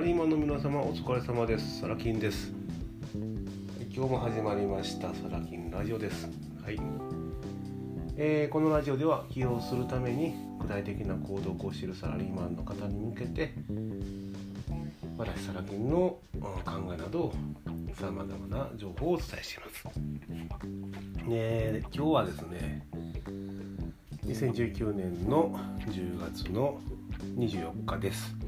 ラリーマンの皆様お疲れ様です。サラキンです。今日も始まりました。サラキンラジオです。はい、えー、このラジオでは起用するために具体的な行動を起こしているサラリーマンの方に向けて私サラキンの考えなどさまざまな情報をお伝えしています。で今日はですね2019年の10月の24日です。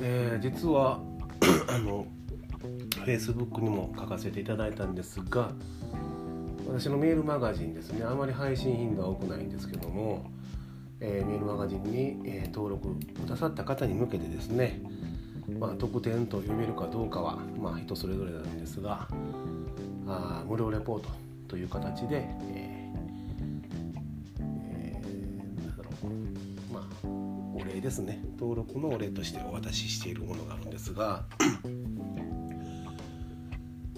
えー、実は あの Facebook にも書かせていただいたんですが私のメールマガジンですねあまり配信頻度は多くないんですけども、えー、メールマガジンに、えー、登録くださった方に向けてですね、まあ、特典と読めるかどうかは、まあ、人それぞれなんですがあ無料レポートという形で、えーですね。登録のお礼としてお渡ししているものがあるんですが、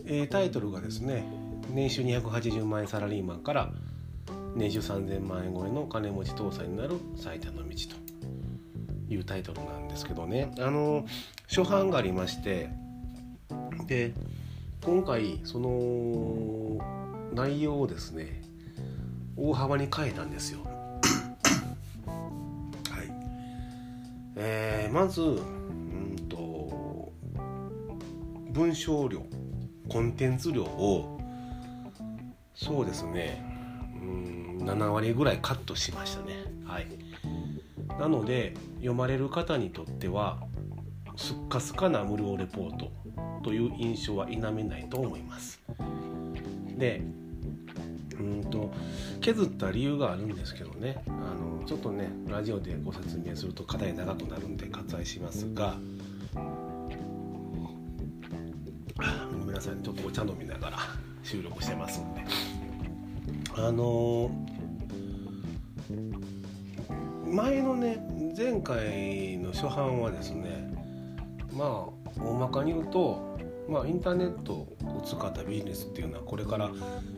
えー、タイトルがですね年収280万円サラリーマンから年収3000万円超えの金持ち搭載になる最短の道というタイトルなんですけどね。あの初版がありましてで今回その内容をですね大幅に変えたんですよ。えー、まずうんと文章量コンテンツ量をそうですねうん7割ぐらいカットしましたね。はい。なので読まれる方にとってはすっかすかな無料レポートという印象は否めないと思います。でうんと削った理由があるんですけどね。あのちょっとねラジオでご説明するとかなり長くなるんで割愛しますが。ごめんなさいちょっとお茶飲みながら 収録してますんで。あの前のね前回の初版はですねまあ大まかに言うとまあ、インターネットを使ったビジネスっていうのはこれから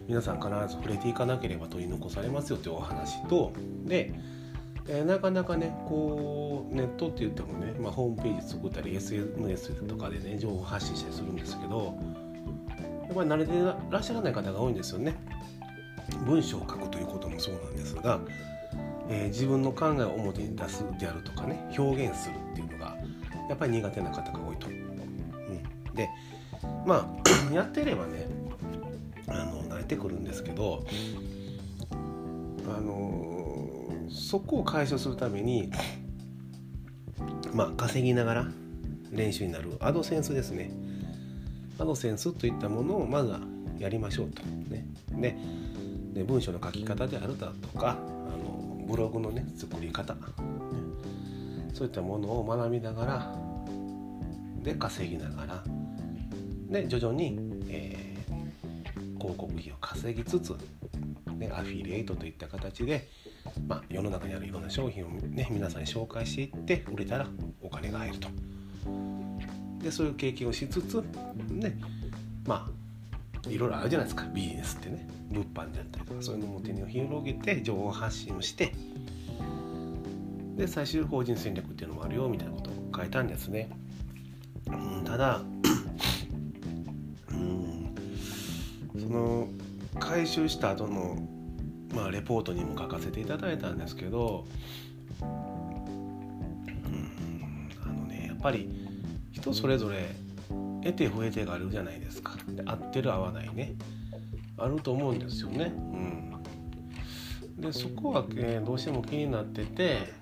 皆さん必ず触れていかなければ取り残されますよというお話とで、えー、なかなかねこうネットって言ってもね、まあ、ホームページ作ったり SNS とかでね情報発信したりするんですけどやっぱり慣れてらっしゃらない方が多いんですよね。文章を書くということもそうなんですが、えー、自分の考えを表に出すであるとかね表現するっていうのがやっぱり苦手な方が多いと。うん、でまあ やってればねあの慣れてくるんですけどあのそこを解消するためにまあ稼ぎながら練習になるアドセンスですね。アドセンスといったものをまずはやりましょうと。ね。でで文章の書き方であるだとかあのブログのね作り方、ね、そういったものを学びながらで稼ぎながらで徐々に、えー、広告費を稼ぎつつ、ね、アフィリエイトといった形で、まあ、世の中にあるいろんな商品を、ね、皆さんに紹介していって売れたらお金が入ると。でそういう経験をしつつねまあいろいろあるじゃないですかビジネスってね物販であったりとかそういうのも手に広げて情報発信をしてで最終法人戦略っていうのもあるよみたいなことを書いたんですね。うん、ただその回収した後のまあレポートにも書かせていただいたんですけど、うん、あのねやっぱり人それぞれ得て増えてがあるじゃないですか。で合ってる合わないね。あると思うんですよね。うん、でそこは、えー、どうしても気になってて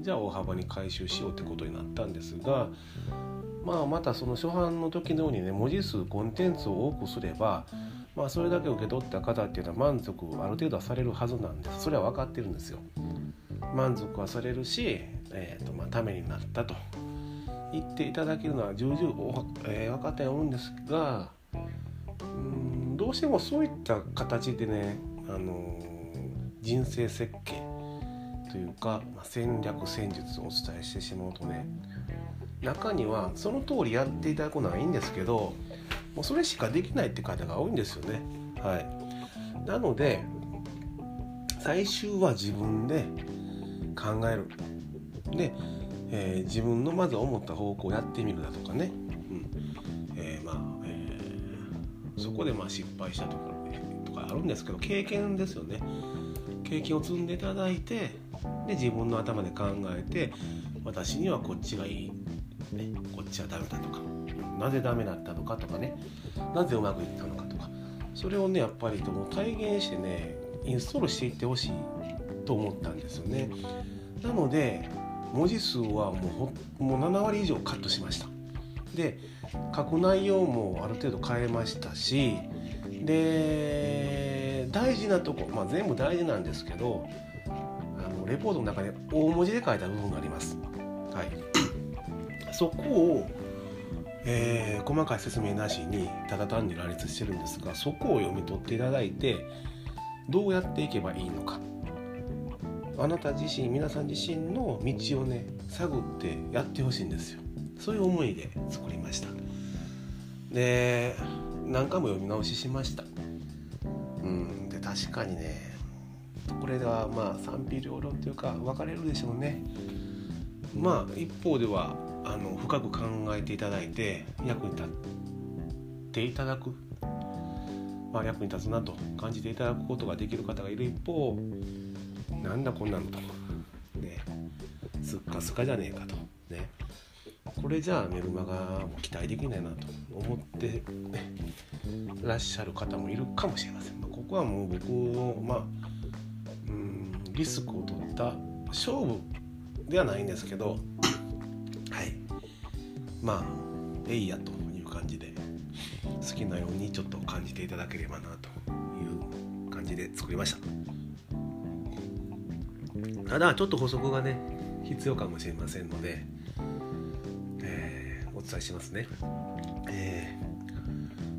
じゃあ大幅に回収しようってことになったんですがまあまたその初版の時のようにね文字数コンテンツを多くすればまあ、それだけ受け取った方っていうのは満足ある程度はされるはずなんです。それは分かってるんですよ。満足はされるし、えーとまあ、ためになったと。言っていただけるのは重々お、えー、分かっておるんですがうんどうしてもそういった形でね、あのー、人生設計というか、まあ、戦略戦術をお伝えしてしまうとね中にはその通りやっていただくのはいいんですけどもうそれしかできないって方が多いんですよね。はい、なので最終は自分で考える。でえー、自分のまず思った方向をやってみるだとかね、うんえー、まあ、えー、そこでまあ失敗したとかとかあるんですけど経験ですよね経験を積んでいただいてで自分の頭で考えて私にはこっちがいい、ね、こっちはダメだとか。なぜダメだったのかとかね。なぜうまくいったのかとか。それをねやっぱりとも体現してねインストールしていってほしいと思ったんですよね。なので文字数はもうもう7割以上カットしました。で書く内容もある程度変えましたしで大事なとこ、まあ、全部大事なんですけどあのレポートの中で大文字で書いた部分があります。はい、そこを、えー、細かい説明なしにただ単に羅列してるんですがそこを読み取っていただいてどうやっていけばいいのか。あなた自身皆さん自身の道をね探ってやってほしいんですよ。そういう思いで作りました。で何回も読み直ししました。うん。確かにね。これではまあ賛否両論というか分かれるでしょうね。まあ一方ではあの深く考えていただいて役に立っていただく、まあ、役に立つなと感じていただくことができる方がいる。一方なんだこんなのと。ね。すっかすかじゃねえかと。ね。これじゃあメルマガも期待できないなと思って、ね、らっしゃる方もいるかもしれません。ここはもう僕の、まあ、うんリスクを取った勝負ではないんですけど、はい、まあえいやという感じで好きなようにちょっと感じていただければなという感じで作りました。ただちょっと補足がね必要かもしれませんのでえー、お伝えしますね。え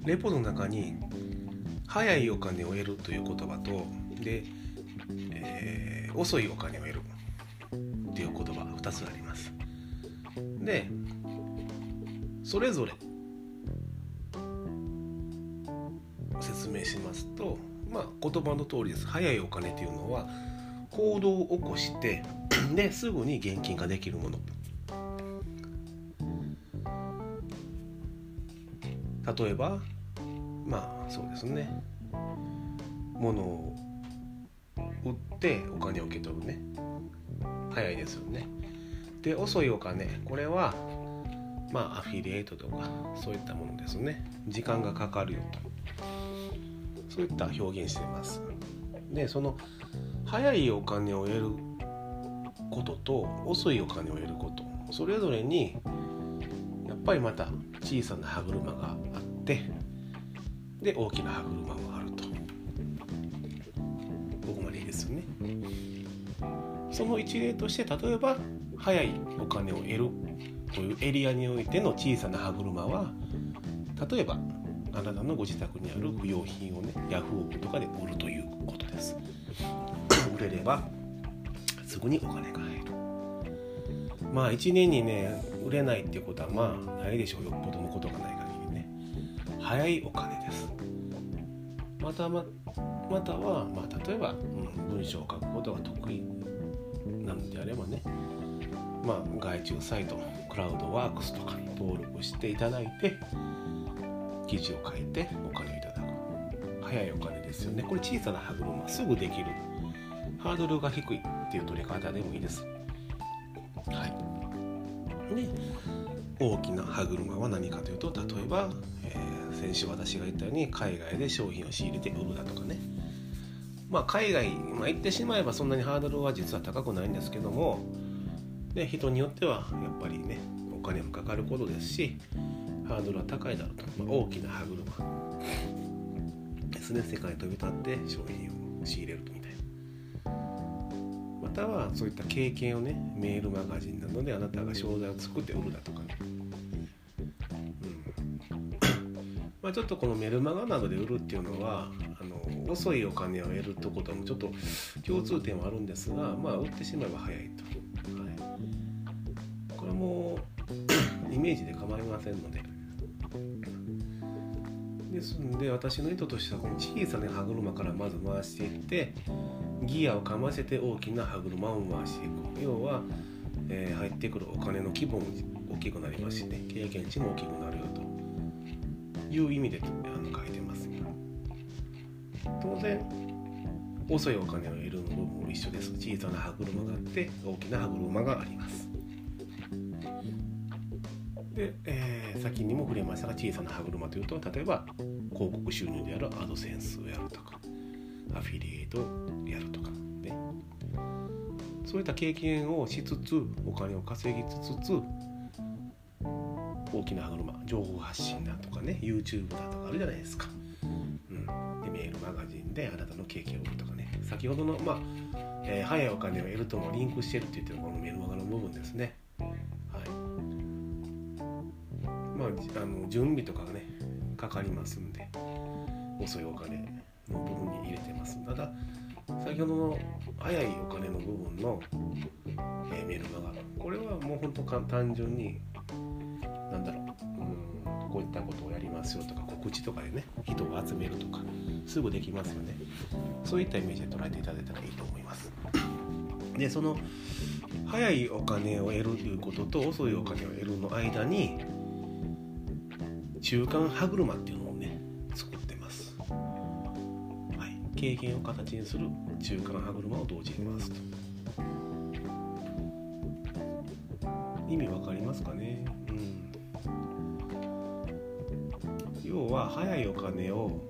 ー、レポの中に「早いお金を得る」という言葉とで、えー、遅いお金を得るっていう言葉が2つあります。でそれぞれ説明しますとまあ言葉の通りです。早いお金っていうのは行動を起こして ですぐに現金ができるもの例えばまあそうですね。物を売ってお金を受け取るね。早いですよね。で遅いお金。これはまあアフィリエイトとかそういったものですね。時間がかかるよと。そういった表現してます。でその早いお金を得ることと遅いお金を得ること。それぞれにやっぱりまた小さな歯車があってで大きな歯車もあると。ここまでいいですよね。その一例として例えば早いお金を得るというエリアにおいての小さな歯車は例えばあなたのご自宅にある不用品をねヤフオクとかで売るということです。売れればすぐにお金が入る。まあ1年にね売れないっていうことはまあないでしょう。よっぽどのことがない早いお金です。またままたは、まあ、例えば、うん、文章を書くことが得意なのであればね、まあ、外注サイトクラウドワークスとかに登録していただいて記事を書いてお金をいただく。早いお金ですよね。これ小さな歯車すぐできる。ハードルが低いっていう取り方でもいいです。はい。で大きな歯車は何かというと例えば、え先週私が言ったように海外で商品を仕入れて売るだとかね。まあ海外、まあ、行ってしまえばそんなにハードルは実は高くないんですけども。で人によってはやっぱりねお金もかかることですしハードルは高いだろうと、まあ、大きな歯車ですね。世界飛び立って商品を仕入れるとみたいな。またはそういった経験をねメールマガジンなどであなたが商材を作って売るだとかね。まあ、ちょっとこのメルマガなどで売るっていうのはあの遅いお金を得るってこともちょっと共通点はあるんですが、まあ、売ってしまえば早いと、はい、これも イメージで構いませんので。ですんで私の意図としてはこの小さな歯車からまず回していってギアをかませて大きな歯車を回していく。要はえー、入ってくるお金の規模も大きくなりますしね経験値も大きくなるよと。いう意味であの書いてます。当然遅いお金を得るの部分も一緒です。小さな歯車があって大きな歯車があります。で、えー、先にも触れましたが小さな歯車というと例えば広告収入であるアドセンスをやるとかアフィリエイトをやるとかね。そういった経験をしつつお金を稼ぎつつ大きな歯車情報発信だとかね YouTube だとかあるじゃないですか、うん、でメールマガジンであなたの経験を売るとかね。先ほどのまあ、えー、早いお金を得るともリンクしてるって言ってるこのメールマガの部分ですね。はい。まああの準備とかがねかかりますんで遅いお金の部分に入れてます。ただ先ほどの早いお金の部分の、えー、メルマガこれはもう本当単純にうんこういったことをやりますよとか告知とかでね人を集めるとかすぐできますよね。そういったイメージで捉えていただいたらいいと思います。でその早いお金を得るということと遅いお金を得るの間に中間歯車っていうのをね作ってます、はい、経験を形にする中間歯車を同時に回すと。意味わかりますかね？要は早いお金を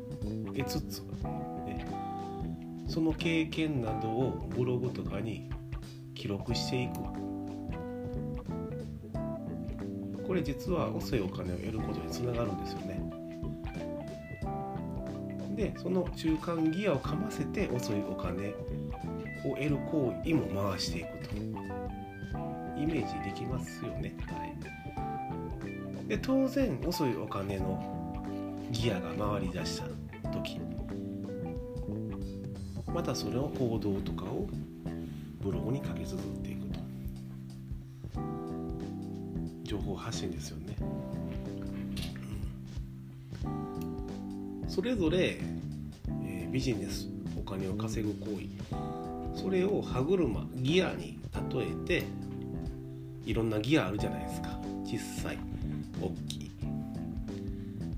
得つつ、ね、その経験などをブログとかに記録していくこれ実は遅いお金を得ることにつながるんですよね。でその中間ギアをかませて遅いお金を得る行為も回していくと。イメージできますよね、はい、で当然遅いお金のギアが回りだした時またそれを行動とかをブログに書き綴っていくと。情報発信ですよね、うん、それぞれ、えー、ビジネスお金を稼ぐ行為それを歯車ギアに例えていろんなギアあるじゃないですか。小さい大きい。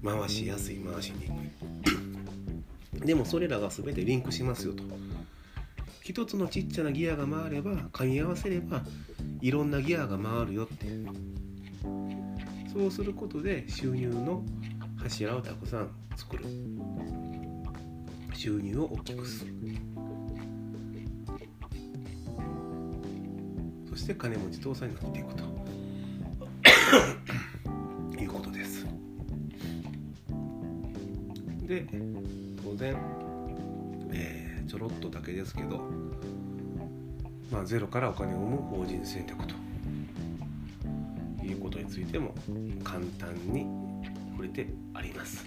回しやすい回しに。くいでもそれらが全てリンクしますよと。一つのちっちゃなギアが回れば噛み合わせればいろんなギアが回るよってそうすることで収入の柱をたくさん作る。収入を大きくする。そして金持ち倒産になっていくとで当然、えー、ちょろっとだけですけど、まあ、ゼロからお金を生む法人戦略ということについても簡単に触れてあります。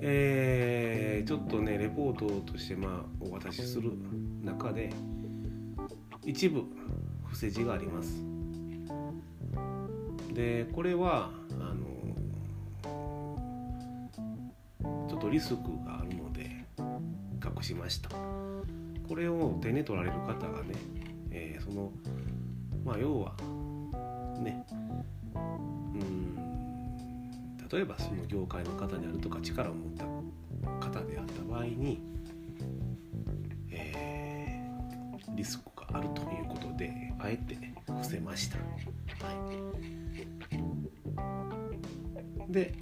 えー、ちょっとねレポートとしてまあお渡しする中で一部伏せ字がありますでこれはとリスクがあるので隠しましたこれを手に取られる方がね、えー、そのまあ要はねうん例えばその業界の方であるとか力を持った方であった場合に、えー、リスクがあるということであえて伏せました。はい、で、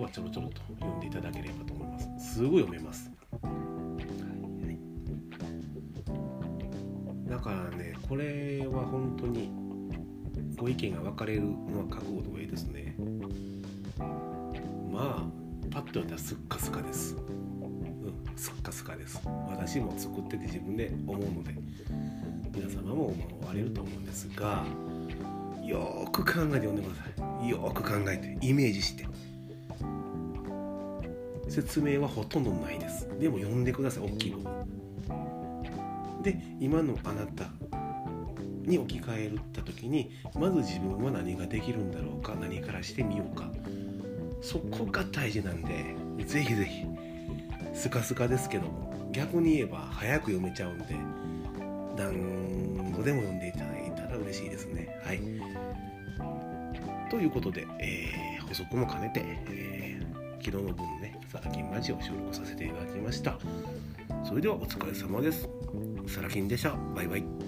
とはちょろちょろと読んでいただければと思います。すぐ読めます。はい、だからねこれは本当にご意見が分かれるのは覚悟の上ですね。まあパッと読んだらすっかすかです。スッカスカです私も作ってて自分で思うので皆様も思われると思うんですがよく考えて読んでくださいよく考えてイメージして説明はほとんどないです。でも読んでください大きい部分で今のあなたに置き換えた時にまず自分は何ができるんだろうか何からしてみようか。そこが大事なんでぜひぜひ。スカスカですけども。逆に言えば早く読めちゃうんで何度でも読んでいただいたら嬉しいですね。はい、ということで、えー、補足も兼ねて、えー、昨日の分ね、サラキンラジオを収録させていただきました。それではお疲れ様です。サラキンでした。バイバイ。